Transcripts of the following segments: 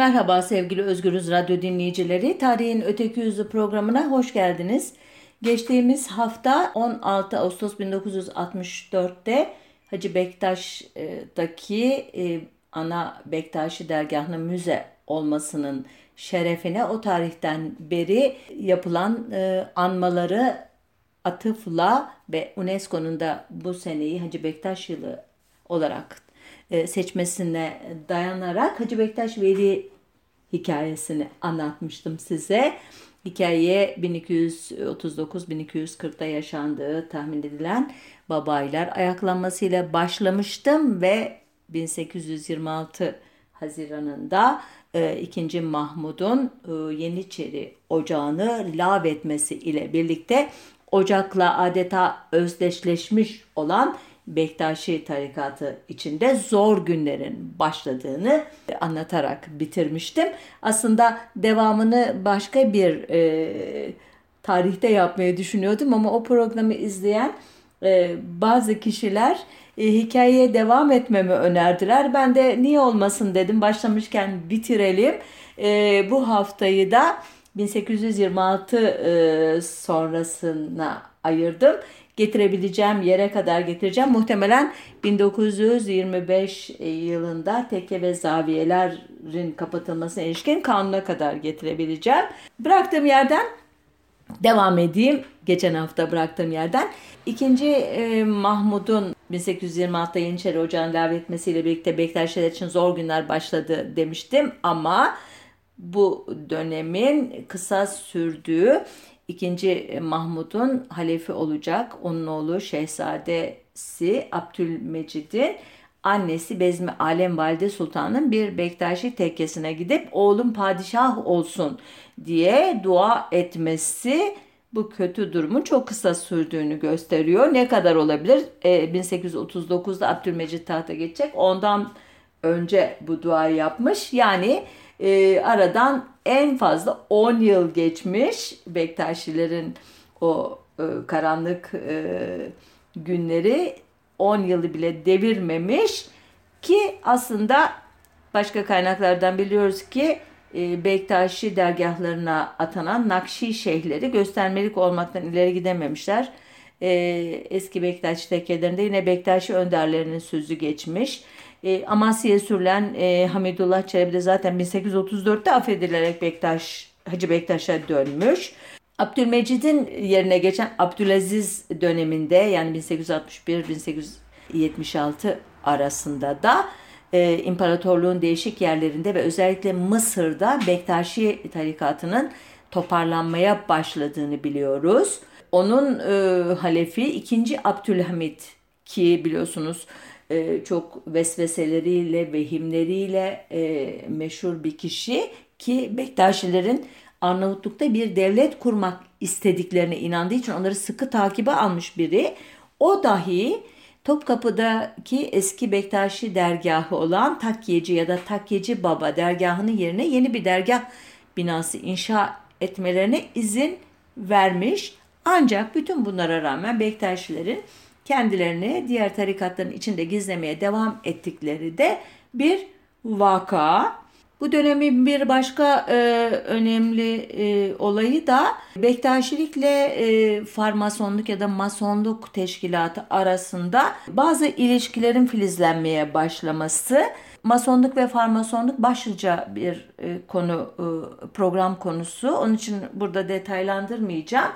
Merhaba sevgili Özgürüz Radyo dinleyicileri. Tarihin Öteki Yüzü programına hoş geldiniz. Geçtiğimiz hafta 16 Ağustos 1964'te Hacı Bektaş'taki e, ana Bektaşi dergahının müze olmasının şerefine o tarihten beri yapılan e, anmaları atıfla ve UNESCO'nun da bu seneyi Hacı Bektaş yılı olarak e, seçmesine dayanarak Hacı Bektaş Veli hikayesini anlatmıştım size. Hikaye 1239-1240'da yaşandığı tahmin edilen babaylar ayaklanmasıyla başlamıştım ve 1826 Haziran'ında e, 2. Mahmud'un e, Yeniçeri ocağını lav etmesi ile birlikte ocakla adeta özdeşleşmiş olan Bektaşi tarikatı içinde zor günlerin başladığını anlatarak bitirmiştim. Aslında devamını başka bir e, tarihte yapmayı düşünüyordum ama o programı izleyen e, bazı kişiler e, hikayeye devam etmemi önerdiler. Ben de niye olmasın dedim başlamışken bitirelim. E, bu haftayı da 1826 e, sonrasına ayırdım getirebileceğim yere kadar getireceğim. Muhtemelen 1925 yılında tekke ve zaviyelerin kapatılmasına ilişkin kanuna kadar getirebileceğim. Bıraktığım yerden devam edeyim. Geçen hafta bıraktığım yerden. İkinci e, Mahmud'un 1826'da Yeniçeri Ocağı'nın davetmesiyle birlikte Bektaşiler için zor günler başladı demiştim ama bu dönemin kısa sürdüğü İkinci e, Mahmud'un halefi olacak. Onun oğlu Şehzadesi Abdülmecid'in annesi Bezmi Alem Valide Sultan'ın bir Bektaşi tekkesine gidip oğlum padişah olsun diye dua etmesi bu kötü durumun çok kısa sürdüğünü gösteriyor. Ne kadar olabilir? E, 1839'da Abdülmecid tahta geçecek. Ondan önce bu duayı yapmış. Yani e, aradan en fazla 10 yıl geçmiş Bektaşilerin o e, karanlık e, günleri 10 yılı bile devirmemiş ki aslında başka kaynaklardan biliyoruz ki e, Bektaşi dergahlarına atanan Nakşi şeyhleri göstermelik olmaktan ileri gidememişler. E, eski Bektaşi tekkelerinde yine Bektaşi önderlerinin sözü geçmiş. E, Amasya'ya sürülen e, Hamidullah Çelebi de zaten 1834'te affedilerek Bektaş, Hacı Bektaş'a dönmüş. Abdülmecid'in yerine geçen Abdülaziz döneminde yani 1861-1876 arasında da e, imparatorluğun değişik yerlerinde ve özellikle Mısır'da Bektaşi tarikatının toparlanmaya başladığını biliyoruz. Onun e, halefi 2. Abdülhamit ki biliyorsunuz e, çok vesveseleriyle, vehimleriyle e, meşhur bir kişi ki Bektaşilerin Arnavutluk'ta bir devlet kurmak istediklerine inandığı için onları sıkı takibe almış biri. O dahi Topkapı'daki eski Bektaşi dergahı olan Takyeci ya da Takyeci Baba dergahının yerine yeni bir dergah binası inşa etmelerine izin vermiş. Ancak bütün bunlara rağmen Bektaşilerin kendilerini diğer tarikatların içinde gizlemeye devam ettikleri de bir vaka. Bu dönemin bir başka e, önemli e, olayı da Bektaşilikle e, farmasonluk ya da masonluk teşkilatı arasında bazı ilişkilerin filizlenmeye başlaması. Masonluk ve farmasonluk başlıca bir e, konu e, program konusu. Onun için burada detaylandırmayacağım.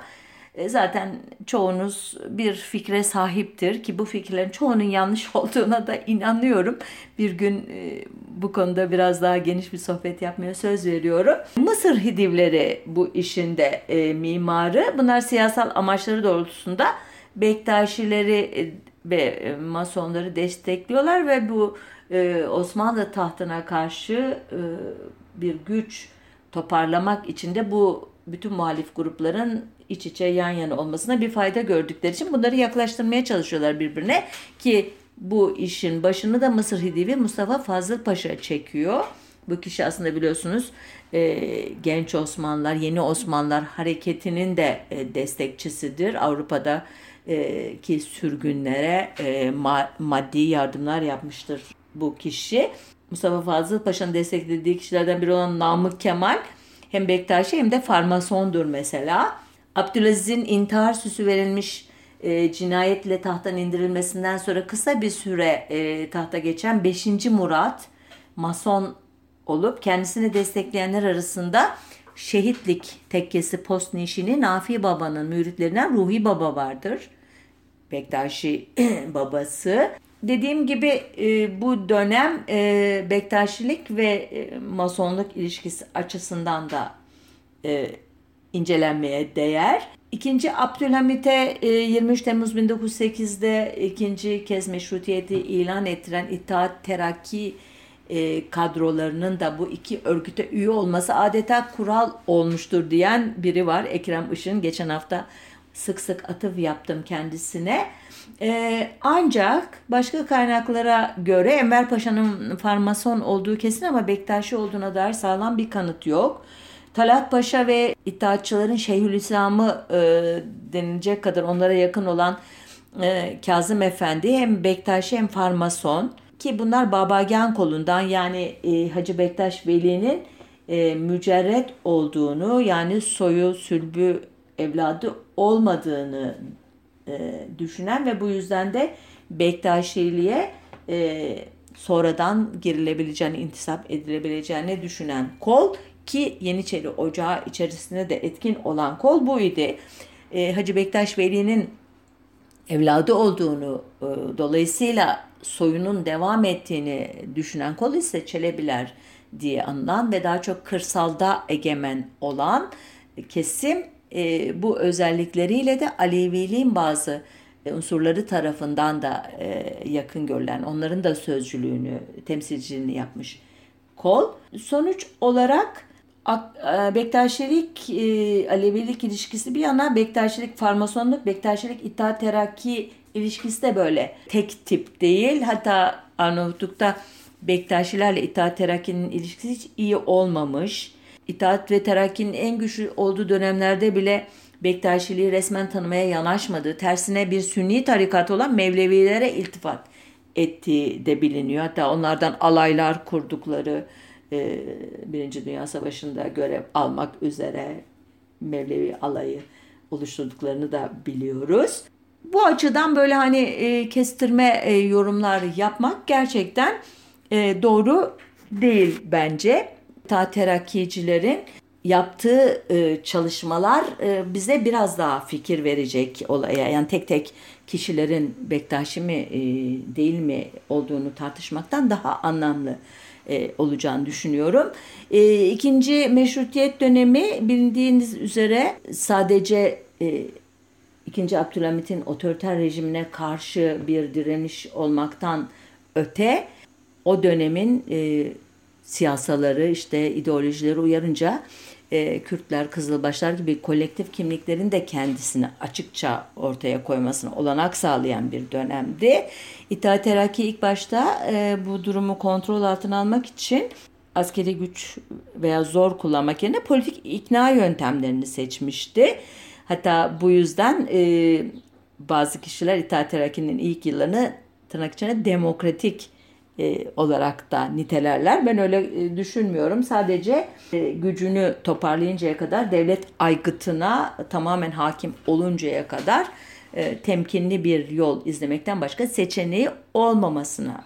E, zaten çoğunuz bir fikre sahiptir ki bu fikirlerin çoğunun yanlış olduğuna da inanıyorum. Bir gün e, bu konuda biraz daha geniş bir sohbet yapmaya söz veriyorum. Mısır Hidivleri bu işin de e, mimarı. Bunlar siyasal amaçları doğrultusunda Bektaşileri ve Masonları destekliyorlar ve bu Osmanlı tahtına karşı bir güç toparlamak için de bu bütün muhalif grupların iç içe yan yana olmasına bir fayda gördükleri için bunları yaklaştırmaya çalışıyorlar birbirine ki bu işin başını da Mısır Hidivi Mustafa Fazıl Paşa çekiyor. Bu kişi aslında biliyorsunuz e, genç Osmanlılar, yeni Osmanlılar hareketinin de e, destekçisidir. Avrupa'da e, ki sürgünlere e, ma- maddi yardımlar yapmıştır bu kişi. Mustafa Fazıl Paşa'nın desteklediği kişilerden biri olan Namık Kemal hem Bektaşi hem de farmasondur mesela. Abdülaziz'in intihar süsü verilmiş e, cinayetle tahttan indirilmesinden sonra kısa bir süre e, tahta geçen 5. Murat mason olup kendisini destekleyenler arasında şehitlik tekkesi postnişini Nafi Baba'nın müritlerinden Ruhi Baba vardır. Bektaşi babası. Dediğim gibi e, bu dönem e, Bektaşilik ve e, Masonluk ilişkisi açısından da e, incelenmeye değer. İkinci Abdülhamit'e 23 e, Temmuz 1908'de ikinci kez meşrutiyeti ilan ettiren İttihat Terakki e, kadrolarının da bu iki örgüte üye olması adeta kural olmuştur diyen biri var. Ekrem Işın geçen hafta sık sık atıf yaptım kendisine. Ee, ancak başka kaynaklara göre Enver Paşa'nın farmason olduğu kesin ama Bektaşi olduğuna dair sağlam bir kanıt yok. Talat Paşa ve İttihatçıların Şeyhülislam'ı e, denilecek kadar onlara yakın olan e, Kazım Efendi hem Bektaşi hem farmason ki bunlar Babagan kolundan yani e, Hacı Bektaş Veli'nin e, mücerret olduğunu yani soyu sülbü evladı olmadığını e, düşünen ve bu yüzden de Bektaşiliğe e, sonradan girilebileceğini, intisap edilebileceğini düşünen kol ki Yeniçeri Ocağı içerisinde de etkin olan kol bu idi. E, Hacı Bektaş Veli'nin evladı olduğunu e, dolayısıyla soyunun devam ettiğini düşünen kol ise Çelebiler diye anılan ve daha çok kırsalda egemen olan kesim e, bu özellikleriyle de Aleviliğin bazı e, unsurları tarafından da e, yakın görülen, onların da sözcülüğünü, temsilciliğini yapmış kol. Sonuç olarak Bektaşilik, e, Alevilik ilişkisi bir yana Bektaşilik, Farmasonluk, Bektaşilik, İttihat Terakki ilişkisi de böyle tek tip değil. Hatta Arnavutluk'ta Bektaşilerle İttihat Terakki'nin ilişkisi hiç iyi olmamış. İttihat ve Terakki'nin en güçlü olduğu dönemlerde bile Bektaşiliği resmen tanımaya yanaşmadı. Tersine bir sünni tarikat olan Mevlevilere iltifat ettiği de biliniyor. Hatta onlardan alaylar kurdukları e, Birinci Dünya Savaşı'nda görev almak üzere Mevlevi alayı oluşturduklarını da biliyoruz. Bu açıdan böyle hani e, kestirme e, yorumlar yapmak gerçekten e, doğru değil bence. Ta terakkicilerin yaptığı e, çalışmalar e, bize biraz daha fikir verecek olaya. Yani tek tek kişilerin Bektaşi mi e, değil mi olduğunu tartışmaktan daha anlamlı e, olacağını düşünüyorum. E, ikinci meşrutiyet dönemi bildiğiniz üzere sadece e, İkinci Abdülhamit'in otoriter rejimine karşı bir direniş olmaktan öte o dönemin e, siyasaları işte ideolojileri uyarınca e, Kürtler, Kızılbaşlar gibi kolektif kimliklerin de kendisini açıkça ortaya koymasına olanak sağlayan bir dönemdi. İttihat Terakki ilk başta e, bu durumu kontrol altına almak için askeri güç veya zor kullanmak yerine politik ikna yöntemlerini seçmişti. Hatta bu yüzden e, bazı kişiler İttihat Terakki'nin ilk yıllarını tırnak içine demokratik e, olarak da nitelerler. Ben öyle e, düşünmüyorum. Sadece e, gücünü toparlayıncaya kadar devlet aygıtına tamamen hakim oluncaya kadar temkinli bir yol izlemekten başka seçeneği olmamasına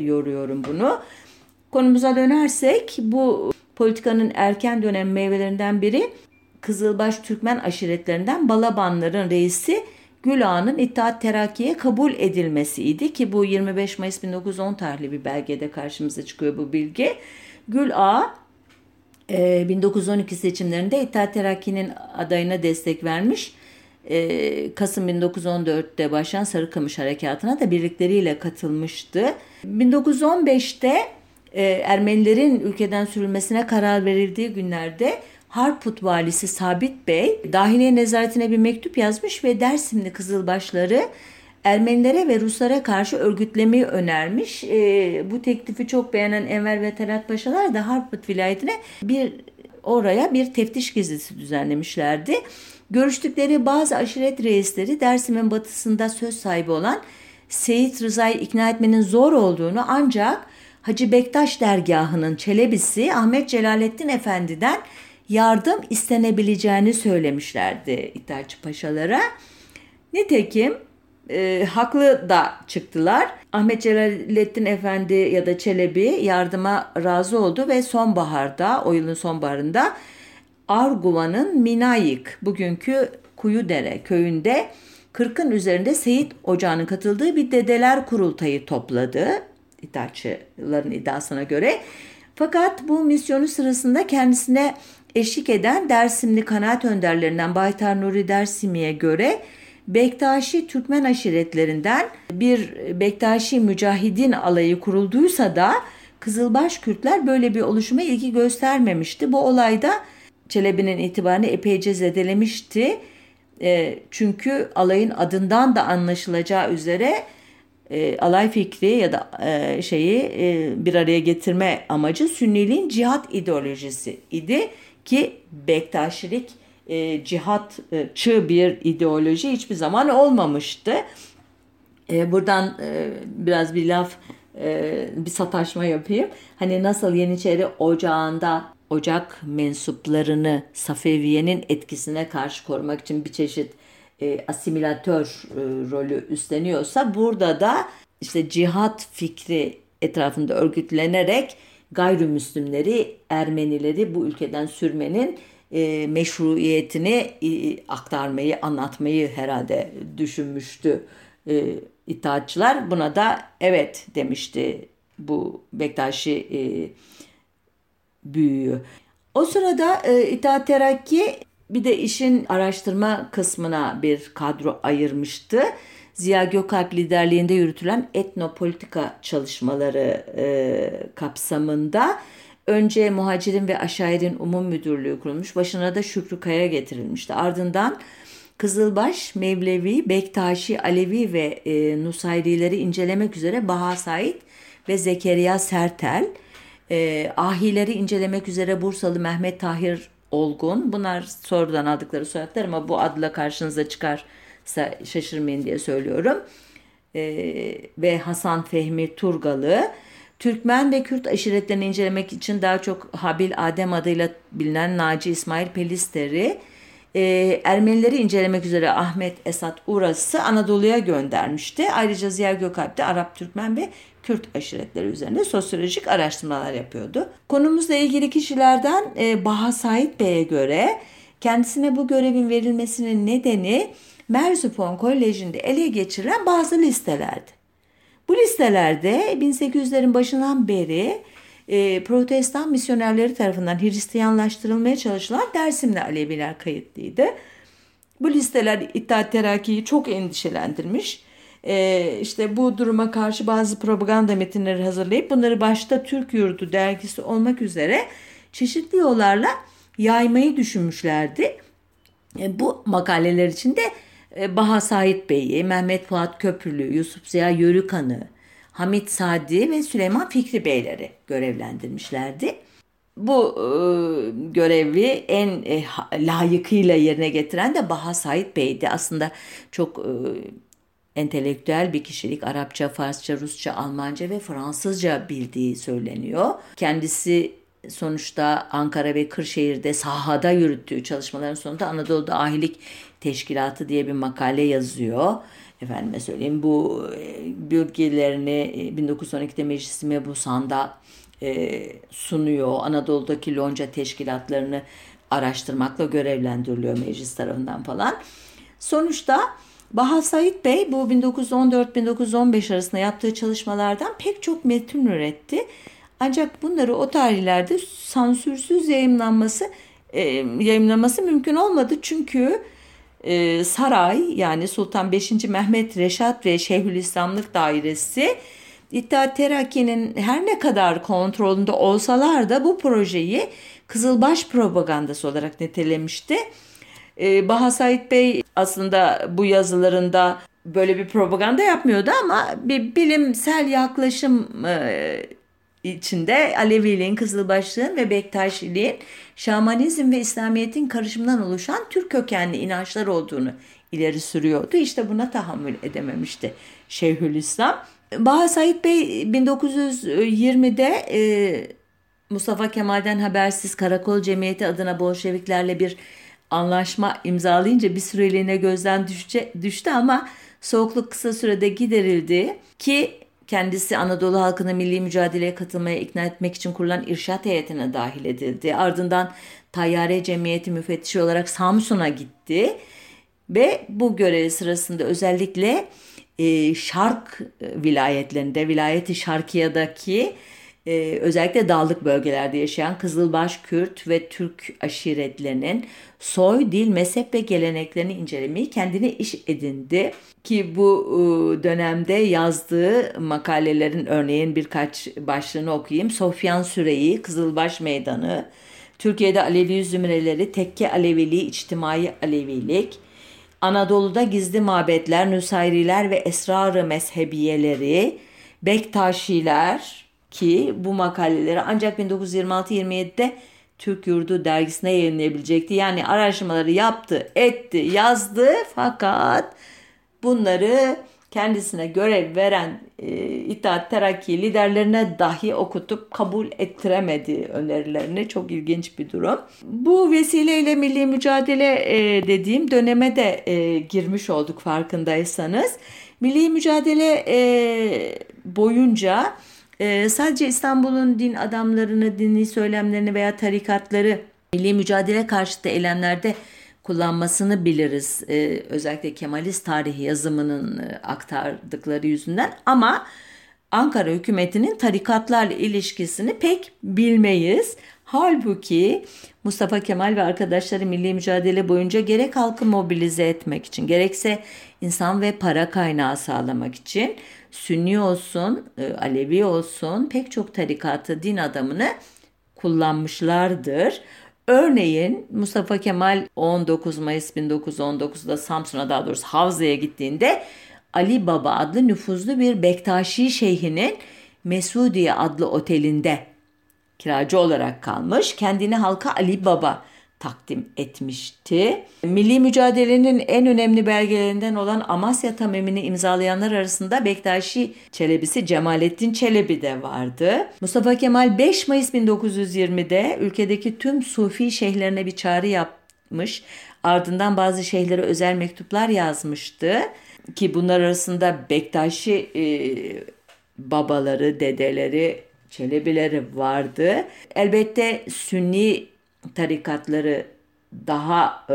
yoruyorum bunu. Konumuza dönersek bu politikanın erken dönem meyvelerinden biri Kızılbaş Türkmen aşiretlerinden Balabanların reisi Gül Ağa'nın İttihat Terakki'ye kabul edilmesiydi ki bu 25 Mayıs 1910 tarihli bir belgede karşımıza çıkıyor bu bilgi. Gül Ağa 1912 seçimlerinde İttihat Terakki'nin adayına destek vermiş. E, Kasım 1914'te başlayan Sarıkamış Harekatı'na da birlikleriyle katılmıştı. 1915'te e, Ermenilerin ülkeden sürülmesine karar verildiği günlerde Harput valisi Sabit Bey dahiliye nezaretine bir mektup yazmış ve Dersimli Kızılbaşları Ermenilere ve Ruslara karşı örgütlemeyi önermiş. E, bu teklifi çok beğenen Enver ve Talat Paşalar da Harput vilayetine bir oraya bir teftiş gezisi düzenlemişlerdi. Görüştükleri bazı aşiret reisleri Dersim'in batısında söz sahibi olan Seyit Rıza'yı ikna etmenin zor olduğunu ancak Hacı Bektaş dergahının Çelebisi Ahmet Celalettin Efendi'den yardım istenebileceğini söylemişlerdi İttihatçı Paşalara. Nitekim e, haklı da çıktılar. Ahmet Celalettin Efendi ya da Çelebi yardıma razı oldu ve sonbaharda, o yılın sonbaharında Arguva'nın Minayık, bugünkü Kuyudere köyünde 40'ın üzerinde Seyit Ocağı'nın katıldığı bir dedeler kurultayı topladı. İttihatçıların iddiasına göre. Fakat bu misyonu sırasında kendisine eşlik eden Dersimli kanaat önderlerinden Baytar Nuri Dersimi'ye göre Bektaşi Türkmen aşiretlerinden bir Bektaşi mücahidin alayı kurulduysa da Kızılbaş Kürtler böyle bir oluşuma ilgi göstermemişti. Bu olayda Çelebi'nin itibarını epeyce zedelemişti. E, çünkü alayın adından da anlaşılacağı üzere e, alay fikri ya da e, şeyi e, bir araya getirme amacı Sünniliğin cihat ideolojisi idi ki Bektaşilik e, cihatçı bir ideoloji hiçbir zaman olmamıştı. E, buradan e, biraz bir laf e, bir sataşma yapayım. Hani nasıl Yeniçeri Ocağı'nda Ocak mensuplarını Safeviye'nin etkisine karşı korumak için bir çeşit e, asimilatör e, rolü üstleniyorsa burada da işte cihat fikri etrafında örgütlenerek gayrimüslimleri, Ermenileri bu ülkeden sürmenin e, meşruiyetini e, aktarmayı, anlatmayı herhalde düşünmüştü e, itaatçılar. Buna da evet demişti bu Bektaşi e, büyüğü. O sırada e, İttihat Terakki bir de işin araştırma kısmına bir kadro ayırmıştı. Ziya Gökalp liderliğinde yürütülen etnopolitika çalışmaları e, kapsamında önce Muhacirin ve Aşairin Umum Müdürlüğü kurulmuş. Başına da Şükrü Kaya getirilmişti. Ardından Kızılbaş, Mevlevi, Bektaşi, Alevi ve e, Nusayrileri incelemek üzere Baha Said ve Zekeriya Sertel, e, ahileri incelemek üzere Bursalı Mehmet Tahir Olgun. Bunlar sorudan aldıkları soyadlar ama bu adla karşınıza çıkarsa şaşırmayın diye söylüyorum. E, ve Hasan Fehmi Turgalı. Türkmen ve Kürt aşiretlerini incelemek için daha çok Habil Adem adıyla bilinen Naci İsmail Pelisteri, e, Ermenileri incelemek üzere Ahmet Esat Uras'ı Anadolu'ya göndermişti. Ayrıca Ziya Gökalp de Arap, Türkmen ve Kürt aşiretleri üzerinde sosyolojik araştırmalar yapıyordu. Konumuzla ilgili kişilerden e, Baha Said Bey'e göre kendisine bu görevin verilmesinin nedeni Merzupon Koleji'nde ele geçirilen bazı listelerdi. Bu listelerde 1800'lerin başından beri e, protestan misyonerleri tarafından Hristiyanlaştırılmaya çalışılan Dersimli Aleviler kayıtlıydı. Bu listeler İttihat Terakki'yi çok endişelendirmiş. E, işte bu duruma karşı bazı propaganda metinleri hazırlayıp bunları başta Türk Yurdu dergisi olmak üzere çeşitli yollarla yaymayı düşünmüşlerdi. E, bu makaleler içinde Baha Said Bey'i, Mehmet Fuat Köprülü, Yusuf Ziya Yörükan'ı, Hamit Sadi ve Süleyman Fikri Beyleri görevlendirmişlerdi. Bu e, görevi en e, layıkıyla yerine getiren de Baha Said Bey'di. Aslında çok e, entelektüel bir kişilik. Arapça, Farsça, Rusça, Almanca ve Fransızca bildiği söyleniyor. Kendisi sonuçta Ankara ve Kırşehir'de sahada yürüttüğü çalışmaların sonunda Anadolu'da ahilik teşkilatı diye bir makale yazıyor. Efendime söyleyeyim bu e, bilgilerini 1912'de e, Meclis Mebusan'da e, sunuyor. Anadolu'daki lonca teşkilatlarını araştırmakla görevlendiriliyor meclis tarafından falan. Sonuçta Baha Said Bey bu 1914-1915 arasında yaptığı çalışmalardan pek çok metin üretti. Ancak bunları o tarihlerde sansürsüz yayınlanması e, yayınlaması mümkün olmadı. Çünkü e, saray yani Sultan 5. Mehmet Reşat ve Şeyhülislamlık Dairesi İttihat Terakki'nin her ne kadar kontrolünde olsalar da bu projeyi Kızılbaş propagandası olarak nitelemişti. Ee, Baha Said Bey aslında bu yazılarında böyle bir propaganda yapmıyordu ama bir bilimsel yaklaşım e, içinde Aleviliğin, Kızılbaşlığın ve Bektaşiliğin şamanizm ve İslamiyet'in karışımından oluşan Türk kökenli inançlar olduğunu ileri sürüyordu. İşte buna tahammül edememişti Şeyhülislam. Baha Said Bey 1920'de e, Mustafa Kemal'den habersiz Karakol Cemiyeti adına Bolşeviklerle bir anlaşma imzalayınca bir süreliğine gözden düşce, düştü ama soğukluk kısa sürede giderildi ki kendisi Anadolu halkını milli mücadeleye katılmaya ikna etmek için kurulan irşat heyetine dahil edildi. Ardından Tayyare Cemiyeti müfettişi olarak Samsun'a gitti ve bu görev sırasında özellikle e, Şark vilayetlerinde, vilayeti Şarkiya'daki e, özellikle dağlık bölgelerde yaşayan Kızılbaş Kürt ve Türk aşiretlerinin soy, dil, mezhep ve geleneklerini incelemeyi kendine iş edindi. Ki bu e, dönemde yazdığı makalelerin örneğin birkaç başlığını okuyayım. Sofyan Süreyi, Kızılbaş Meydanı, Türkiye'de Alevi zümreleri, Tekke Aleviliği, İçtimai Alevilik, Anadolu'da gizli mabetler, Nusayriler ve Esrar-ı Mezhebiyeleri, Bektaşiler ki bu makaleleri ancak 1926-27'de Türk Yurdu dergisine yayınlayabilecekti. Yani araştırmaları yaptı, etti, yazdı fakat bunları kendisine görev veren e, İttihat Terakki liderlerine dahi okutup kabul ettiremedi önerilerini. Çok ilginç bir durum. Bu vesileyle milli mücadele e, dediğim döneme de e, girmiş olduk farkındaysanız. Milli mücadele e, boyunca e, sadece İstanbul'un din adamlarını, dini söylemlerini veya tarikatları milli mücadele karşıtı eylemlerde kullanmasını biliriz. Ee, özellikle Kemalist tarihi yazımının e, aktardıkları yüzünden ama Ankara hükümetinin tarikatlarla ilişkisini pek bilmeyiz. Halbuki Mustafa Kemal ve arkadaşları milli mücadele boyunca gerek halkı mobilize etmek için gerekse insan ve para kaynağı sağlamak için Sünni olsun, e, Alevi olsun pek çok tarikatı, din adamını kullanmışlardır. Örneğin Mustafa Kemal 19 Mayıs 1919'da Samsun'a daha doğrusu Havza'ya gittiğinde Ali Baba adlı nüfuzlu bir Bektaşi şeyhinin Mesudiye adlı otelinde kiracı olarak kalmış. Kendini halka Ali Baba takdim etmişti. Milli mücadelenin en önemli belgelerinden olan Amasya Tamimini imzalayanlar arasında Bektaşi Çelebisi Cemalettin Çelebi de vardı. Mustafa Kemal 5 Mayıs 1920'de ülkedeki tüm Sufi şeyhlerine bir çağrı yapmış. Ardından bazı şeyhlere özel mektuplar yazmıştı. Ki bunlar arasında Bektaşi e, babaları, dedeleri, Çelebileri vardı. Elbette Sünni tarikatları daha e,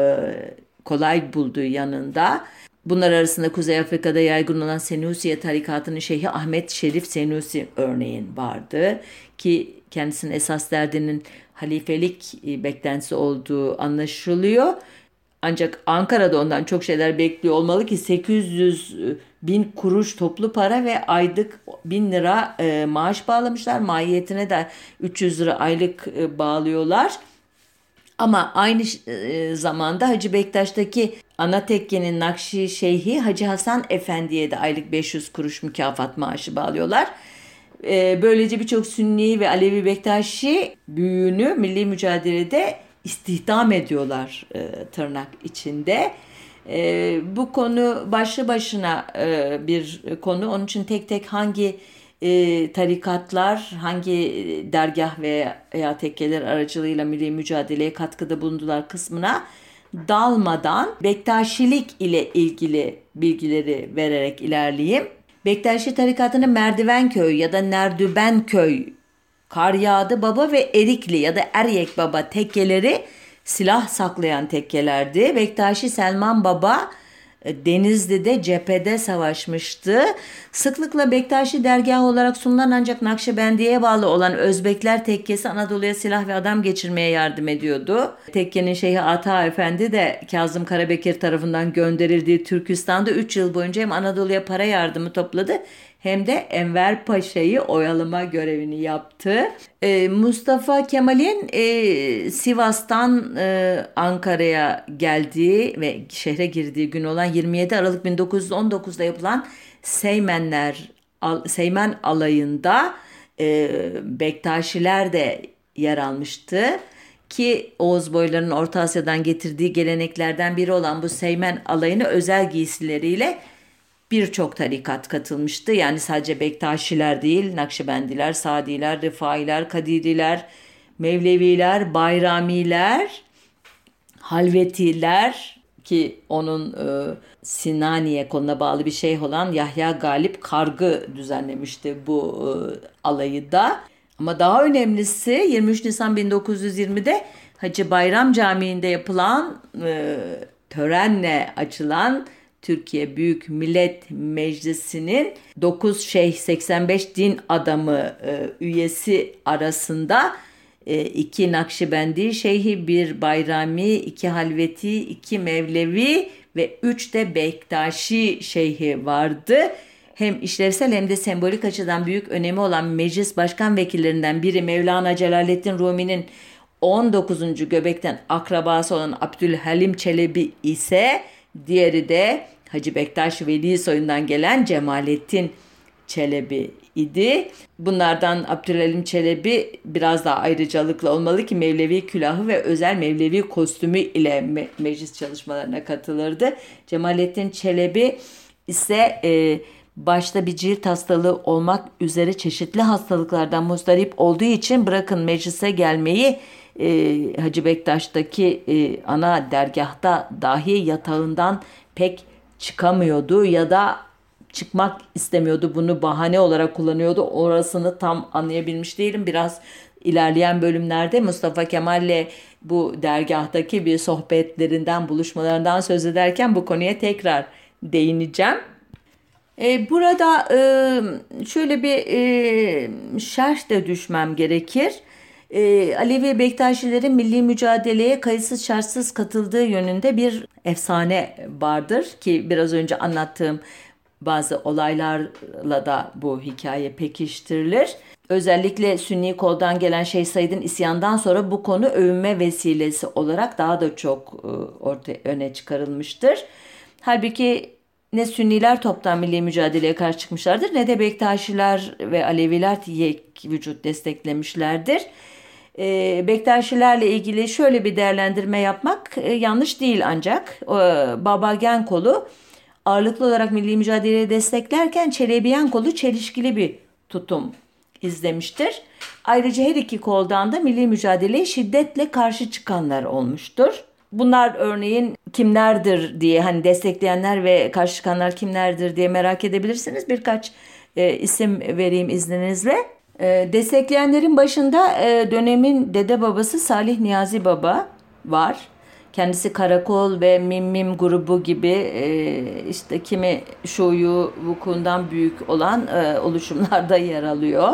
kolay bulduğu yanında bunlar arasında Kuzey Afrika'da yaygın olan Senusiye tarikatının şeyhi Ahmet Şerif Senusi örneğin vardı ki kendisinin esas derdinin halifelik e, beklentisi olduğu anlaşılıyor. Ancak Ankara'da ondan çok şeyler bekliyor olmalı ki 800 bin kuruş toplu para ve aylık bin lira e, maaş bağlamışlar. Mahiyetine de 300 lira aylık e, bağlıyorlar. Ama aynı e, zamanda Hacı Bektaş'taki ana tekkenin Nakşi Şeyhi Hacı Hasan Efendi'ye de aylık 500 kuruş mükafat maaşı bağlıyorlar. E, böylece birçok Sünni ve Alevi Bektaşi büyüğünü milli mücadelede istihdam ediyorlar e, tırnak içinde. Bu konu başlı başına bir konu. Onun için tek tek hangi e, tarikatlar hangi dergah veya tekkeler aracılığıyla milli mücadeleye katkıda bulundular kısmına dalmadan Bektaşilik ile ilgili bilgileri vererek ilerleyeyim. Bektaşi tarikatının Merdivenköy ya da Nerdübenköy, Karyağdı Baba ve Erikli ya da Eryek Baba tekkeleri silah saklayan tekkelerdi. Bektaşi Selman Baba e, Denizli'de cephede savaşmıştı. Sıklıkla Bektaşi dergahı olarak sunulan ancak Nakşibendiye'ye bağlı olan Özbekler tekkesi Anadolu'ya silah ve adam geçirmeye yardım ediyordu. Tekkenin şeyhi Ata Efendi de Kazım Karabekir tarafından gönderildiği Türkistan'da 3 yıl boyunca hem Anadolu'ya para yardımı topladı hem de Enver Paşa'yı oyalama görevini yaptı. Ee, Mustafa Kemal'in e, Sivas'tan e, Ankara'ya geldiği ve şehre girdiği gün olan 27 Aralık 1919'da yapılan Seymenler Seymen alayında e, Bektaşiler de yer almıştı ki Oğuz boylarının Orta Asya'dan getirdiği geleneklerden biri olan bu Seymen alayını özel giysileriyle birçok tarikat katılmıştı. Yani sadece Bektaşiler değil, Nakşibendiler, Sadiler, Rifailer, Kadiriler, Mevleviler, Bayramiler, Halvetiler ki onun e, Sinaniye konuna bağlı bir şey olan Yahya Galip Kargı düzenlemişti bu e, alayı da. Ama daha önemlisi 23 Nisan 1920'de Hacı Bayram Camii'nde yapılan e, törenle açılan Türkiye Büyük Millet Meclisi'nin 9 şeyh 85 din adamı e, üyesi arasında e, iki Nakşibendi şeyhi, bir Bayrami, iki Halveti, iki Mevlevi ve üç de Bektaşi şeyhi vardı. Hem işlevsel hem de sembolik açıdan büyük önemi olan meclis başkan vekillerinden biri Mevlana Celaleddin Rumi'nin 19. göbekten akrabası olan Abdülhalim Çelebi ise diğeri de Hacı Bektaş Veli soyundan gelen Cemalettin Çelebi idi. Bunlardan Abdülhalim Çelebi biraz daha ayrıcalıklı olmalı ki Mevlevi külahı ve özel Mevlevi kostümü ile me- meclis çalışmalarına katılırdı. Cemalettin Çelebi ise e, başta bir cilt hastalığı olmak üzere çeşitli hastalıklardan muzdarip olduğu için bırakın meclise gelmeyi e, Hacı Bektaş'taki e, ana dergahta dahi yatağından pek çıkamıyordu ya da çıkmak istemiyordu. Bunu bahane olarak kullanıyordu. Orasını tam anlayabilmiş değilim. Biraz ilerleyen bölümlerde Mustafa Kemal'le bu dergahtaki bir sohbetlerinden, buluşmalarından söz ederken bu konuya tekrar değineceğim. E, burada e, şöyle bir e, şerh de düşmem gerekir. E, Alevi Bektaşilerin milli mücadeleye kayıtsız şartsız katıldığı yönünde bir efsane vardır ki biraz önce anlattığım bazı olaylarla da bu hikaye pekiştirilir. Özellikle Sünni koldan gelen Şeyh Said'in isyandan sonra bu konu övünme vesilesi olarak daha da çok e, ortaya öne çıkarılmıştır. Halbuki ne Sünniler toptan milli mücadeleye karşı çıkmışlardır ne de Bektaşiler ve Aleviler yek vücut desteklemişlerdir. E, Bektaşilerle ilgili şöyle bir değerlendirme yapmak e, yanlış değil ancak e, Baba Gen kolu ağırlıklı olarak milli mücadeleyi desteklerken Çelebiyen kolu çelişkili bir tutum izlemiştir. Ayrıca her iki koldan da milli mücadeleye şiddetle karşı çıkanlar olmuştur. Bunlar örneğin kimlerdir diye hani destekleyenler ve karşı çıkanlar kimlerdir diye merak edebilirsiniz. Birkaç e, isim vereyim izninizle. E, destekleyenlerin başında e, dönemin dede babası Salih Niyazi Baba var. Kendisi Karakol ve Mim Mim grubu gibi e, işte kimi şuyu vukundan büyük olan e, oluşumlarda yer alıyor.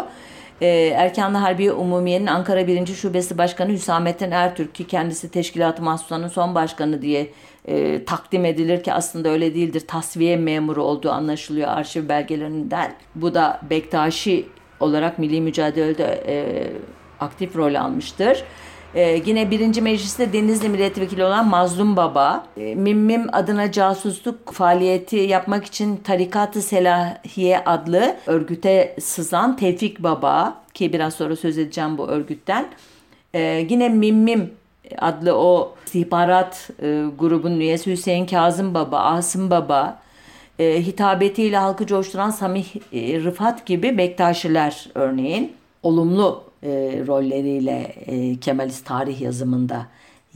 E, Erkanlı Harbiye Umumiye'nin Ankara 1. Şubesi Başkanı Hüsamettin Ertürk ki kendisi Teşkilat-ı Mahsusa'nın son başkanı diye e, takdim edilir ki aslında öyle değildir. Tasfiye memuru olduğu anlaşılıyor arşiv belgelerinden. Bu da Bektaşi olarak milli mücadelede e, aktif rol almıştır. Ee, yine birinci mecliste Denizli milletvekili olan Mazlum Baba, e, Mimmim adına casusluk faaliyeti yapmak için Tarikat-ı Selahiye adlı örgüte sızan Tevfik Baba ki biraz sonra söz edeceğim bu örgütten. Ee, yine Mimmim adlı o istihbarat e, grubunun üyesi Hüseyin Kazım Baba, Asım Baba, e, hitabetiyle halkı coşturan Samih e, Rıfat gibi Bektaşiler örneğin olumlu e, rolleriyle e, Kemalist tarih yazımında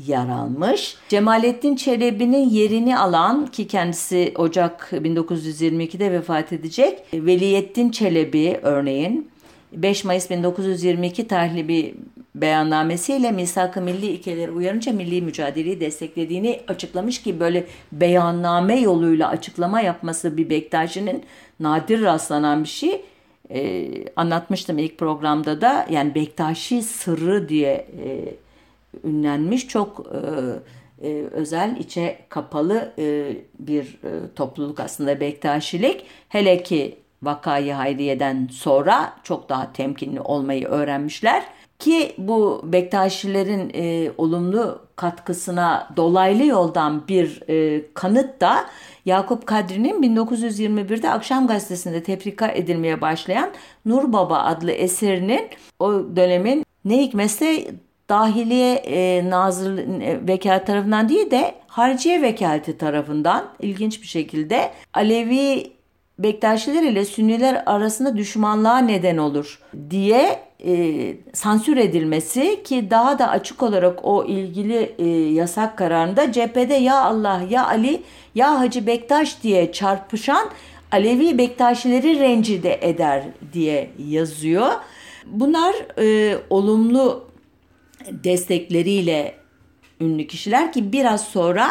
yer almış. Cemalettin Çelebi'nin yerini alan ki kendisi Ocak 1922'de vefat edecek. Veliyettin Çelebi örneğin 5 Mayıs 1922 tarihli bir beyannamesiyle misak-ı milli ilkeleri uyarınca milli mücadeleyi desteklediğini açıklamış ki böyle beyanname yoluyla açıklama yapması bir Bektaşi'nin nadir rastlanan bir şey. E, anlatmıştım ilk programda da. Yani Bektaşi sırrı diye e, ünlenmiş çok e, e, özel içe kapalı e, bir e, topluluk aslında Bektaşilik. Hele ki Vakayı Hayriye'den sonra çok daha temkinli olmayı öğrenmişler ki bu Bektaşilerin e, olumlu katkısına dolaylı yoldan bir e, kanıt da Yakup Kadri'nin 1921'de Akşam Gazetesi'nde tefrika edilmeye başlayan Nur Baba adlı eserinin o dönemin ne hikmetse Dahiliye e, Nazır e, Vekalet tarafından değil de Harciye Vekaleti tarafından ilginç bir şekilde Alevi Bektaşiler ile Sünniler arasında düşmanlığa neden olur diye e, sansür edilmesi ki daha da açık olarak o ilgili e, yasak kararında cephede ya Allah ya Ali ya Hacı Bektaş diye çarpışan Alevi Bektaşileri rencide eder diye yazıyor. Bunlar e, olumlu destekleriyle ünlü kişiler ki biraz sonra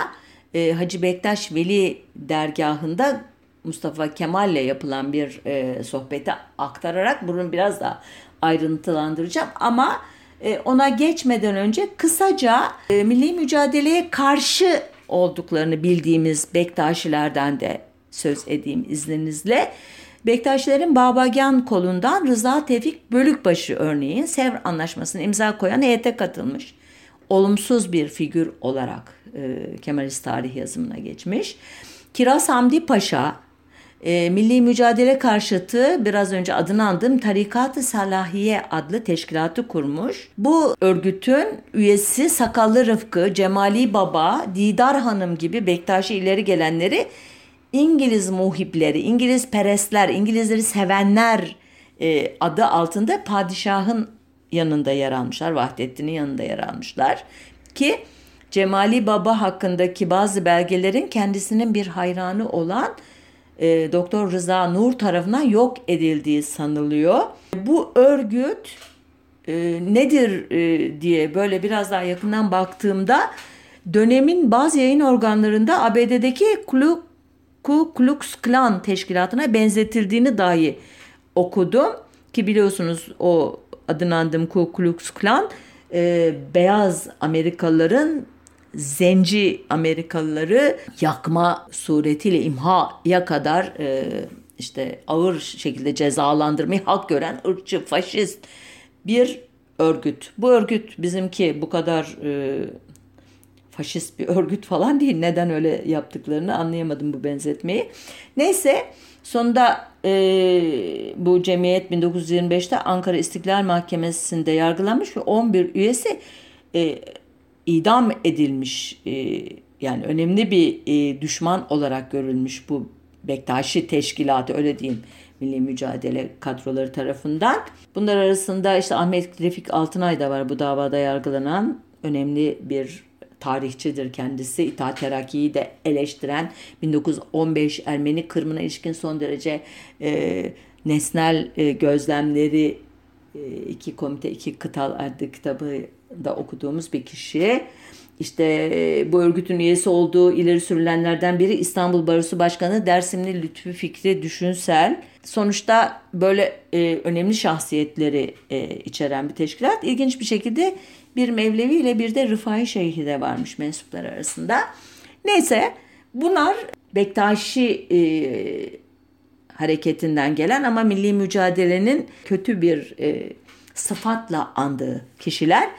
e, Hacı Bektaş Veli dergahında Mustafa Kemal ile yapılan bir e, sohbeti aktararak bunu biraz daha ayrıntılandıracağım ama e, ona geçmeden önce kısaca e, milli mücadeleye karşı olduklarını bildiğimiz Bektaşilerden de söz edeyim izninizle. Bektaşilerin Babagan kolundan Rıza Tevfik Bölükbaşı örneğin Sevr Anlaşması'nı imza koyan heyete katılmış. Olumsuz bir figür olarak e, Kemalist tarih yazımına geçmiş. Kiraz Hamdi Paşa e, Milli Mücadele Karşıtı biraz önce adını andım Tarikat-ı Salahiye adlı teşkilatı kurmuş. Bu örgütün üyesi Sakallı Rıfkı, Cemali Baba, Didar Hanım gibi Bektaşi ileri gelenleri İngiliz muhipleri, İngiliz perestler, İngilizleri sevenler e, adı altında padişahın yanında yer almışlar. Vahdettin'in yanında yer almışlar. Ki Cemali Baba hakkındaki bazı belgelerin kendisinin bir hayranı olan e, Doktor Rıza Nur tarafından yok edildiği sanılıyor. Bu örgüt e, nedir e, diye böyle biraz daha yakından baktığımda dönemin bazı yayın organlarında ABD'deki Ku, Ku Klux Klan teşkilatına benzetildiğini dahi okudum. Ki biliyorsunuz o adını andığım Ku Klux Klan e, beyaz Amerikalıların zenci Amerikalıları yakma suretiyle imhaya kadar e, işte ağır şekilde cezalandırmayı hak gören ırkçı, faşist bir örgüt. Bu örgüt bizimki bu kadar e, faşist bir örgüt falan değil. Neden öyle yaptıklarını anlayamadım bu benzetmeyi. Neyse sonunda e, bu cemiyet 1925'te Ankara İstiklal Mahkemesi'nde yargılanmış ve 11 üyesi e, idam edilmiş e, yani önemli bir e, düşman olarak görülmüş bu Bektaşi Teşkilatı öyle diyeyim Milli Mücadele kadroları tarafından. Bunlar arasında işte Ahmet Refik Altınay da var bu davada yargılanan önemli bir tarihçidir kendisi. İttihat Terakki'yi de eleştiren 1915 Ermeni Kırım'ına ilişkin son derece e, nesnel e, gözlemleri e, iki komite iki kıtal adlı kitabı da okuduğumuz bir kişi. İşte e, bu örgütün üyesi olduğu ileri sürülenlerden biri İstanbul Barosu Başkanı Dersimli Lütfü Fikri Düşünsel. Sonuçta böyle e, önemli şahsiyetleri e, içeren bir teşkilat. İlginç bir şekilde bir Mevlevi ile bir de Rıfai Şeyhi de varmış mensuplar arasında. Neyse bunlar Bektaşi e, hareketinden gelen ama milli mücadelenin kötü bir e, sıfatla andığı kişiler.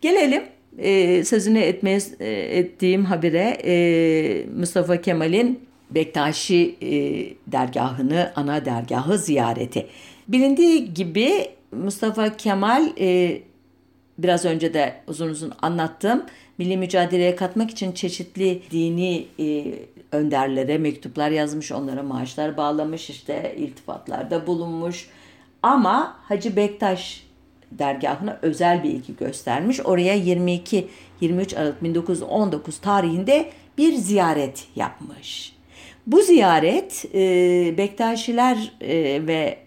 Gelelim e, sözünü etmeye e, ettiğim habire e, Mustafa Kemal'in Bektaşi e, dergahını, ana dergahı ziyareti. Bilindiği gibi Mustafa Kemal e, biraz önce de uzun uzun anlattım. Milli mücadeleye katmak için çeşitli dini e, önderlere mektuplar yazmış, onlara maaşlar bağlamış, işte iltifatlarda bulunmuş. Ama Hacı Bektaş dergahına özel bir ilgi göstermiş. Oraya 22-23 Aralık 1919 tarihinde bir ziyaret yapmış. Bu ziyaret e, Bektaşiler e, ve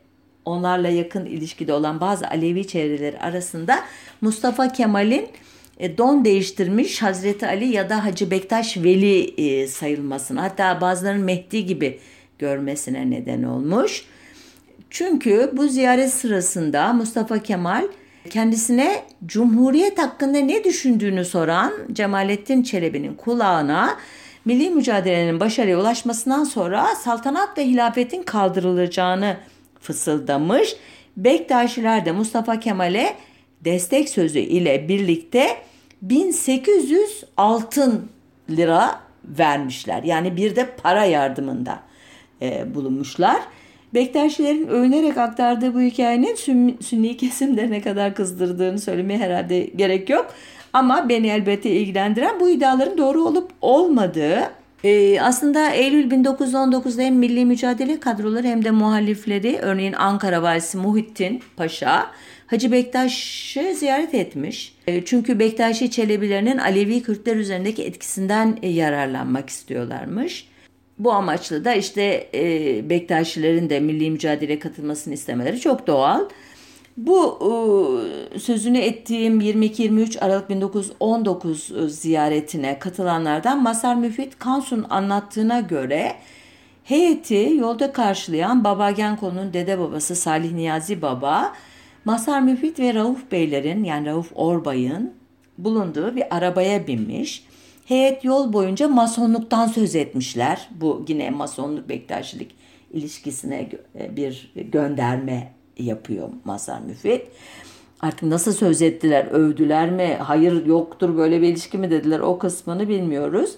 onlarla yakın ilişkide olan bazı Alevi çevreleri arasında Mustafa Kemal'in e, don değiştirmiş Hazreti Ali ya da Hacı Bektaş Veli e, sayılmasına hatta bazılarının Mehdi gibi görmesine neden olmuş. Çünkü bu ziyaret sırasında Mustafa Kemal kendisine Cumhuriyet hakkında ne düşündüğünü soran Cemalettin Çelebi'nin kulağına milli mücadelenin başarıya ulaşmasından sonra saltanat ve hilafetin kaldırılacağını fısıldamış. Bektaşiler de Mustafa Kemal'e destek sözü ile birlikte 1800 altın lira vermişler. Yani bir de para yardımında e, bulunmuşlar. Bektaşilerin övünerek aktardığı bu hikayenin sünni kesimde ne kadar kızdırdığını söylemeye herhalde gerek yok. Ama beni elbette ilgilendiren bu iddiaların doğru olup olmadığı Ee, aslında Eylül 1919'da hem milli mücadele kadroları hem de muhalifleri örneğin Ankara valisi Muhittin Paşa Hacı Bektaş'ı ziyaret etmiş. E, çünkü Bektaşi Çelebilerinin Alevi Kürtler üzerindeki etkisinden e, yararlanmak istiyorlarmış. Bu amaçla da işte e, Bektaşilerin de milli mücadele katılmasını istemeleri çok doğal. Bu e, sözünü ettiğim 22-23 Aralık 1919 e, ziyaretine katılanlardan Masar Müfit Kansu'nun anlattığına göre heyeti yolda karşılayan Baba Genko'nun dede babası Salih Niyazi Baba, Masar Müfit ve Rauf Beylerin yani Rauf Orbay'ın bulunduğu bir arabaya binmiş. Heyet yol boyunca masonluktan söz etmişler. Bu yine masonluk bektaşilik ilişkisine e, bir gönderme yapıyor Mazhar Müfit. Artık nasıl söz ettiler, övdüler mi, hayır yoktur böyle bir ilişki mi dediler o kısmını bilmiyoruz.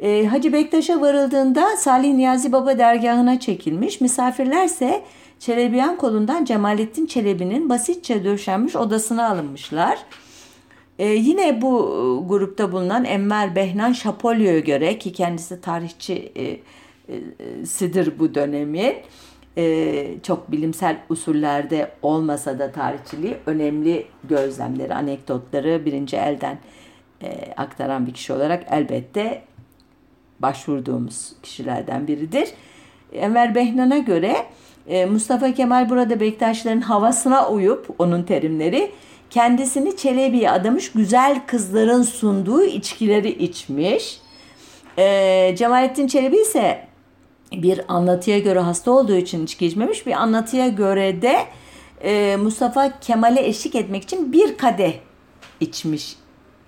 E, Hacı Bektaş'a varıldığında Salih Niyazi Baba dergahına çekilmiş. Misafirlerse Çelebiyan kolundan Cemalettin Çelebi'nin basitçe döşenmiş odasına alınmışlar. Ee, yine bu e, grupta bulunan Enver Behnan Şapolyo'ya göre ki kendisi tarihçi e, e, bu dönemin e, çok bilimsel usullerde olmasa da tarihçiliği önemli gözlemleri, anekdotları birinci elden e, aktaran bir kişi olarak elbette başvurduğumuz kişilerden biridir. Enver Behnan'a göre e, Mustafa Kemal burada Bektaşların havasına uyup onun terimleri kendisini Çelebi'ye adamış güzel kızların sunduğu içkileri içmiş. E, Cemalettin Çelebi ise bir anlatıya göre hasta olduğu için içki içmemiş. Bir anlatıya göre de e, Mustafa Kemal'e eşlik etmek için bir kadeh içmiş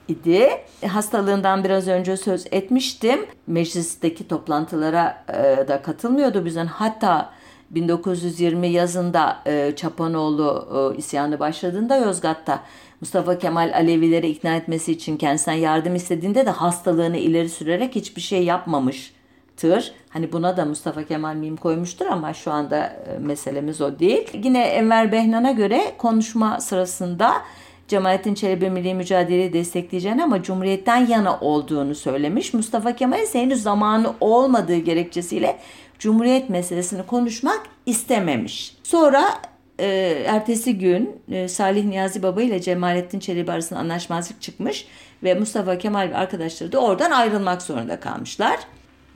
idi. Hastalığından biraz önce söz etmiştim. Meclisteki toplantılara e, da katılmıyordu bizden. Hatta 1920 yazında e, Çapanoğlu e, isyanı başladığında Yozgat'ta Mustafa Kemal Alevileri ikna etmesi için kendisinden yardım istediğinde de hastalığını ileri sürerek hiçbir şey yapmamış tır. Hani buna da Mustafa Kemal mim koymuştur ama şu anda e, meselemiz o değil. Yine Enver Behnan'a göre konuşma sırasında Cemalettin Çelebi milli mücadeleyi destekleyeceğini ama Cumhuriyet'ten yana olduğunu söylemiş. Mustafa Kemal ise henüz zamanı olmadığı gerekçesiyle Cumhuriyet meselesini konuşmak istememiş. Sonra e, ertesi gün e, Salih Niyazi Baba ile Cemalettin Çelebi arasında anlaşmazlık çıkmış ve Mustafa Kemal ve arkadaşları da oradan ayrılmak zorunda kalmışlar.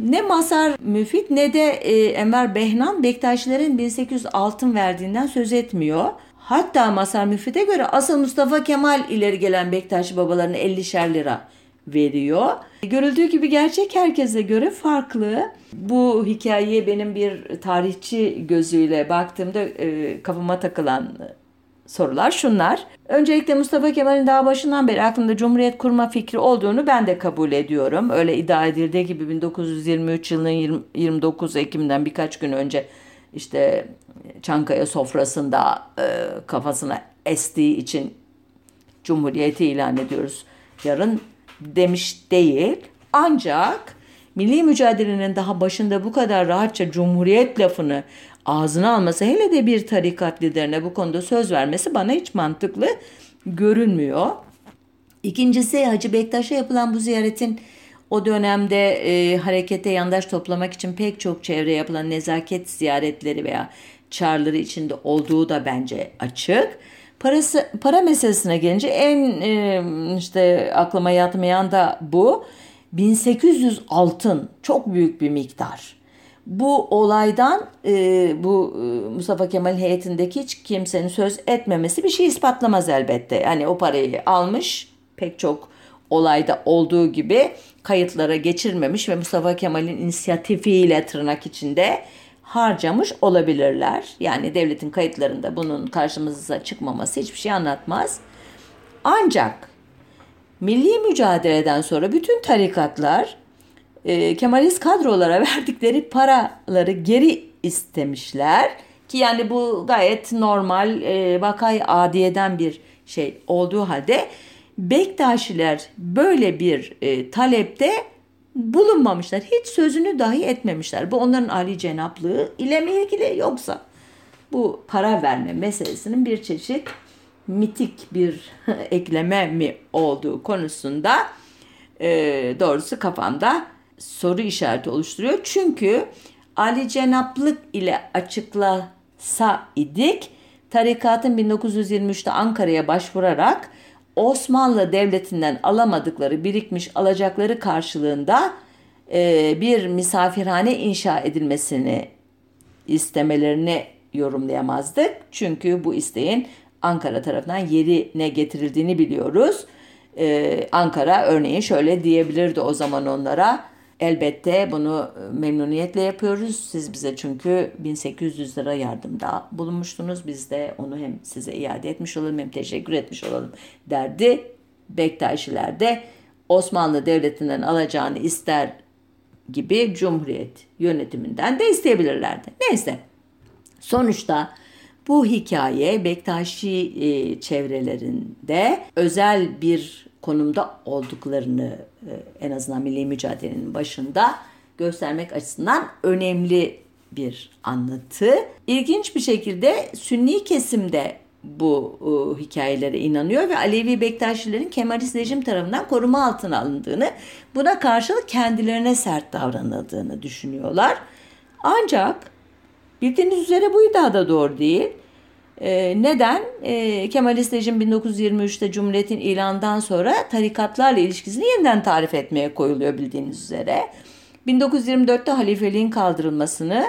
Ne Masar Müfit ne de e, Enver Behnan Bektaşilerin 1800 altın verdiğinden söz etmiyor. Hatta Masar Müfit'e göre asıl Mustafa Kemal ileri gelen Bektaşi babalarına 50'şer lira veriyor. Görüldüğü gibi gerçek herkese göre farklı. Bu hikayeye benim bir tarihçi gözüyle baktığımda e, kafama takılan sorular şunlar. Öncelikle Mustafa Kemal'in daha başından beri aklında Cumhuriyet kurma fikri olduğunu ben de kabul ediyorum. Öyle iddia edildiği gibi 1923 yılının 29 Ekim'den birkaç gün önce işte Çankaya sofrasında e, kafasına estiği için Cumhuriyeti ilan ediyoruz. Yarın demiş değil. Ancak milli mücadelenin daha başında bu kadar rahatça Cumhuriyet lafını ağzına alması hele de bir tarikat liderine bu konuda söz vermesi bana hiç mantıklı görünmüyor. İkincisi Hacı Bektaş'a yapılan bu ziyaretin o dönemde e, harekete yandaş toplamak için pek çok çevre yapılan nezaket ziyaretleri veya çağrıları içinde olduğu da bence açık. Parası, para meselesine gelince en e, işte aklıma yatmayan da bu. 1800 altın çok büyük bir miktar. Bu olaydan e, bu e, Mustafa Kemal heyetindeki hiç kimsenin söz etmemesi bir şey ispatlamaz elbette. Yani o parayı almış pek çok olayda olduğu gibi kayıtlara geçirmemiş ve Mustafa Kemal'in inisiyatifiyle tırnak içinde harcamış olabilirler. Yani devletin kayıtlarında bunun karşımıza çıkmaması hiçbir şey anlatmaz. Ancak milli mücadeleden sonra bütün tarikatlar e, Kemalist kadrolara verdikleri paraları geri istemişler. Ki yani bu gayet normal e, vakay adiyeden bir şey olduğu halde Bektaşiler böyle bir e, talepte bulunmamışlar. Hiç sözünü dahi etmemişler. Bu onların Ali cenaplığı ile mi ilgili yoksa bu para verme meselesinin bir çeşit mitik bir ekleme mi olduğu konusunda e, doğrusu kafamda soru işareti oluşturuyor. Çünkü Ali Cenaplık ile açıklasa idik tarikatın 1923'te Ankara'ya başvurarak Osmanlı Devleti'nden alamadıkları birikmiş alacakları karşılığında e, bir misafirhane inşa edilmesini istemelerini yorumlayamazdık. Çünkü bu isteğin Ankara tarafından yerine getirildiğini biliyoruz. Ee, Ankara örneğin şöyle diyebilirdi o zaman onlara. Elbette bunu memnuniyetle yapıyoruz. Siz bize çünkü 1800 lira yardımda bulunmuştunuz. Biz de onu hem size iade etmiş olalım hem teşekkür etmiş olalım derdi. Bektaşiler de Osmanlı Devleti'nden alacağını ister gibi Cumhuriyet yönetiminden de isteyebilirlerdi. Neyse. Sonuçta bu hikaye Bektaşi e, çevrelerinde özel bir konumda olduklarını e, en azından milli mücadelenin başında göstermek açısından önemli bir anlatı. İlginç bir şekilde Sünni kesimde bu e, hikayelere inanıyor ve Alevi Bektaşilerin Kemalist rejim tarafından koruma altına alındığını, buna karşılık kendilerine sert davranıldığını düşünüyorlar. Ancak bildiğiniz üzere bu iddia da doğru değil. E, neden? E, Kemalist rejim 1923'te Cumhuriyet'in ilanından sonra tarikatlarla ilişkisini yeniden tarif etmeye koyuluyor bildiğiniz üzere. 1924'te halifeliğin kaldırılmasını,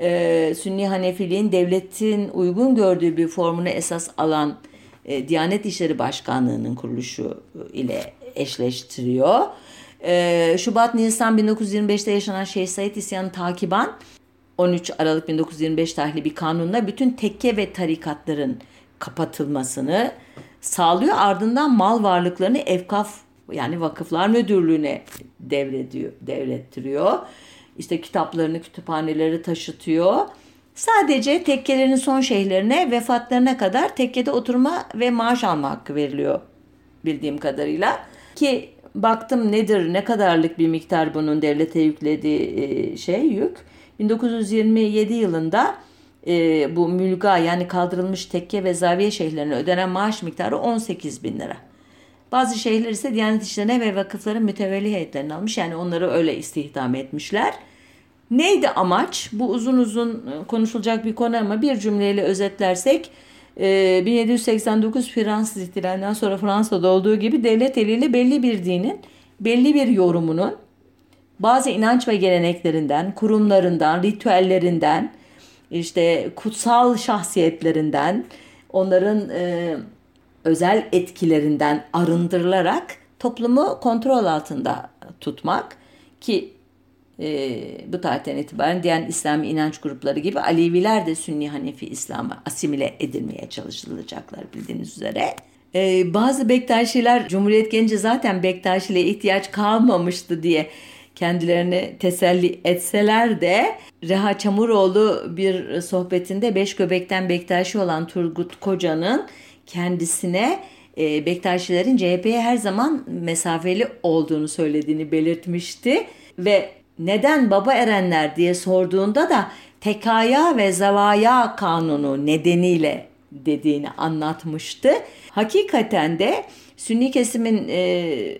e, Sünni Hanefiliğin devletin uygun gördüğü bir formunu esas alan e, Diyanet İşleri Başkanlığı'nın kuruluşu ile eşleştiriyor. E, Şubat-Nisan 1925'te yaşanan Şeyh Said isyanı takiban 13 Aralık 1925 tarihli bir kanunla bütün tekke ve tarikatların kapatılmasını sağlıyor. Ardından mal varlıklarını evkaf yani vakıflar müdürlüğüne devrediyor, devrettiriyor. İşte kitaplarını kütüphaneleri taşıtıyor. Sadece tekkelerin son şeyhlerine vefatlarına kadar tekkede oturma ve maaş alma hakkı veriliyor bildiğim kadarıyla. Ki baktım nedir ne kadarlık bir miktar bunun devlete yüklediği şey yük. 1927 yılında e, bu mülga yani kaldırılmış tekke ve zaviye şeyhlerine ödenen maaş miktarı 18 bin lira. Bazı şeyhler ise Diyanet İşlerine ve vakıfların mütevelli heyetlerini almış. Yani onları öyle istihdam etmişler. Neydi amaç? Bu uzun uzun konuşulacak bir konu ama bir cümleyle özetlersek 1789 Fransız ihtilalinden sonra Fransa'da olduğu gibi devlet eliyle belli bir dinin, belli bir yorumunun bazı inanç ve geleneklerinden, kurumlarından, ritüellerinden, işte kutsal şahsiyetlerinden, onların e, özel etkilerinden arındırılarak toplumu kontrol altında tutmak ki e, bu tarihten itibaren diğer İslami inanç grupları gibi Aleviler de Sünni Hanefi İslam'a asimile edilmeye çalışılacaklar bildiğiniz üzere. E, bazı Bektaşiler Cumhuriyet gelince zaten Bektaşiliğe ihtiyaç kalmamıştı diye kendilerini teselli etseler de Reha Çamuroğlu bir sohbetinde Beş Göbek'ten Bektaşi olan Turgut Koca'nın kendisine e, Bektaşilerin CHP'ye her zaman mesafeli olduğunu söylediğini belirtmişti ve neden baba erenler diye sorduğunda da tekaya ve zavaya kanunu nedeniyle dediğini anlatmıştı. Hakikaten de Sünni kesimin e,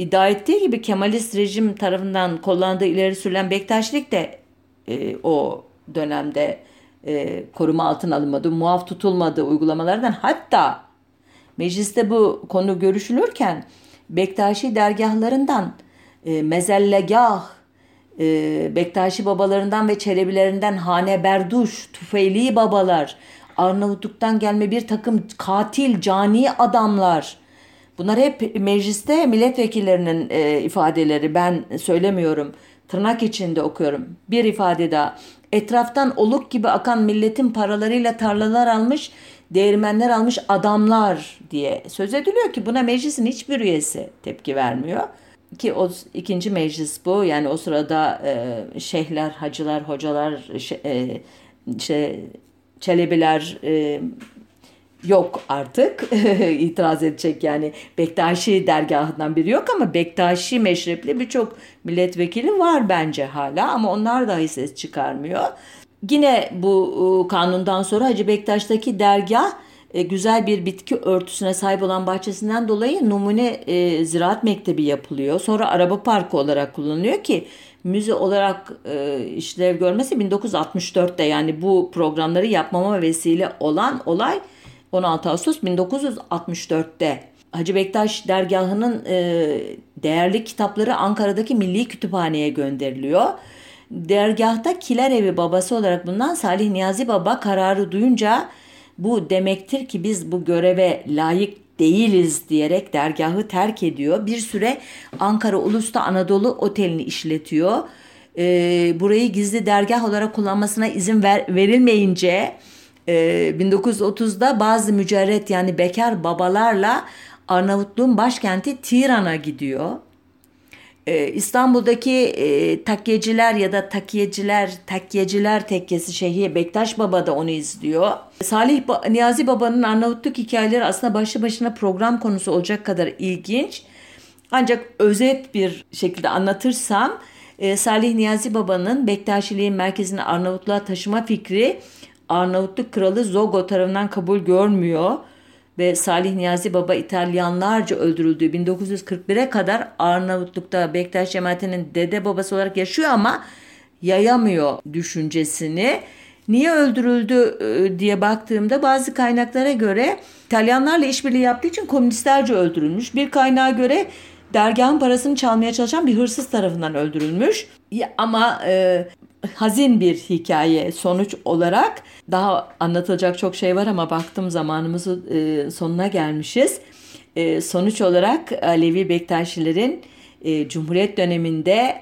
iddia ettiği gibi Kemalist rejim tarafından kullandığı ileri sürülen Bektaşilik de e, o dönemde e, koruma altına alınmadı, muaf tutulmadı uygulamalardan hatta mecliste bu konu görüşülürken Bektaşi dergahlarından e, mezellegah, e, Bektaşi babalarından ve Çelebilerinden Hane Berduş, Tufeyli babalar, Arnavutluk'tan gelme bir takım katil, cani adamlar. Bunlar hep mecliste milletvekillerinin e, ifadeleri. Ben söylemiyorum. Tırnak içinde okuyorum. Bir ifade daha. Etraftan oluk gibi akan milletin paralarıyla tarlalar almış, değirmenler almış adamlar diye söz ediliyor ki buna meclisin hiçbir üyesi tepki vermiyor. Ki o ikinci meclis bu. Yani o sırada e, şeyhler, hacılar, hocalar, şey, e, şey, çelebiler, e, yok artık itiraz edecek yani Bektaşi dergahından biri yok ama Bektaşi meşrepli birçok milletvekili var bence hala ama onlar dahi ses çıkarmıyor. Yine bu kanundan sonra Hacı Bektaş'taki dergah e, güzel bir bitki örtüsüne sahip olan bahçesinden dolayı numune e, ziraat mektebi yapılıyor. Sonra araba parkı olarak kullanılıyor ki müze olarak e, işlev görmesi 1964'te yani bu programları yapmama vesile olan olay 16 Ağustos 1964'te. Hacı Bektaş dergahının e, değerli kitapları Ankara'daki Milli Kütüphane'ye gönderiliyor. Dergahta kiler evi babası olarak bulunan Salih Niyazi Baba kararı duyunca bu demektir ki biz bu göreve layık değiliz diyerek dergahı terk ediyor. Bir süre Ankara Ulus'ta Anadolu Oteli'ni işletiyor. Ee, burayı gizli dergah olarak kullanmasına izin ver, verilmeyince e, 1930'da bazı mücerret yani bekar babalarla Arnavutluğun başkenti Tiran'a gidiyor. Ee, İstanbul'daki e, takkiyeciler ya da takiyeciler, takkiyeciler tekkesi Şeyhi Bektaş Baba da onu izliyor. Salih ba- Niyazi Baba'nın Arnavutluk hikayeleri aslında başlı başına program konusu olacak kadar ilginç. Ancak özet bir şekilde anlatırsam e, Salih Niyazi Baba'nın Bektaşiliğin merkezini Arnavutluğa taşıma fikri Arnavutluk kralı Zogo tarafından kabul görmüyor ve Salih Niyazi Baba İtalyanlarca öldürüldüğü 1941'e kadar Arnavutluk'ta Bektaş cemaatinin dede babası olarak yaşıyor ama yayamıyor düşüncesini. Niye öldürüldü e, diye baktığımda bazı kaynaklara göre İtalyanlarla işbirliği yaptığı için komünistlerce öldürülmüş. Bir kaynağa göre dergahın parasını çalmaya çalışan bir hırsız tarafından öldürülmüş. Ama e, hazin bir hikaye sonuç olarak. Daha anlatılacak çok şey var ama baktım zamanımızın e, sonuna gelmişiz. E, sonuç olarak Alevi Bektaşilerin e, Cumhuriyet döneminde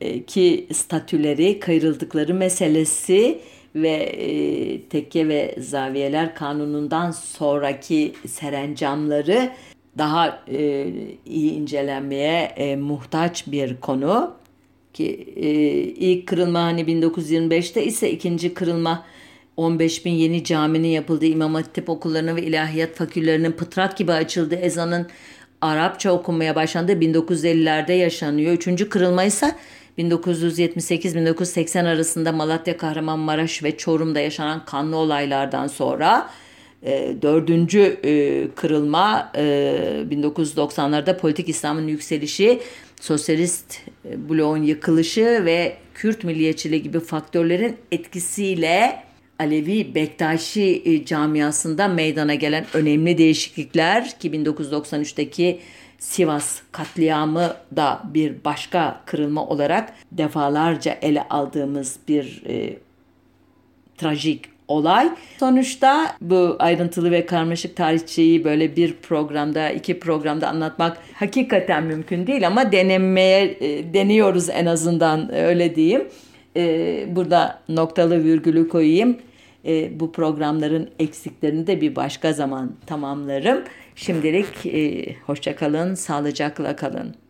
e, ki statüleri, kayırıldıkları meselesi ve e, tekke ve zaviyeler kanunundan sonraki serencamları daha e, iyi incelenmeye e, muhtaç bir konu ki e, ilk kırılma hani 1925'te ise ikinci kırılma 15 bin yeni caminin yapıldığı İmam Hatip okullarının ve ilahiyat faküllerinin pıtrat gibi açıldığı ezanın Arapça okunmaya başlandığı 1950'lerde yaşanıyor. Üçüncü kırılma ise 1978-1980 arasında Malatya, Kahramanmaraş ve Çorum'da yaşanan kanlı olaylardan sonra dördüncü e, kırılma e, 1990'larda politik İslam'ın yükselişi, sosyalist e, bloğun yıkılışı ve Kürt milliyetçiliği gibi faktörlerin etkisiyle Alevi Bektaşi e, camiasında meydana gelen önemli değişiklikler ki 1993'teki Sivas katliamı da bir başka kırılma olarak defalarca ele aldığımız bir e, trajik olay. Sonuçta bu ayrıntılı ve karmaşık tarihçeyi böyle bir programda, iki programda anlatmak hakikaten mümkün değil ama denemeye e, deniyoruz en azından öyle diyeyim. E, burada noktalı virgülü koyayım. E, bu programların eksiklerini de bir başka zaman tamamlarım. Şimdilik e, hoşça kalın, sağlıcakla kalın.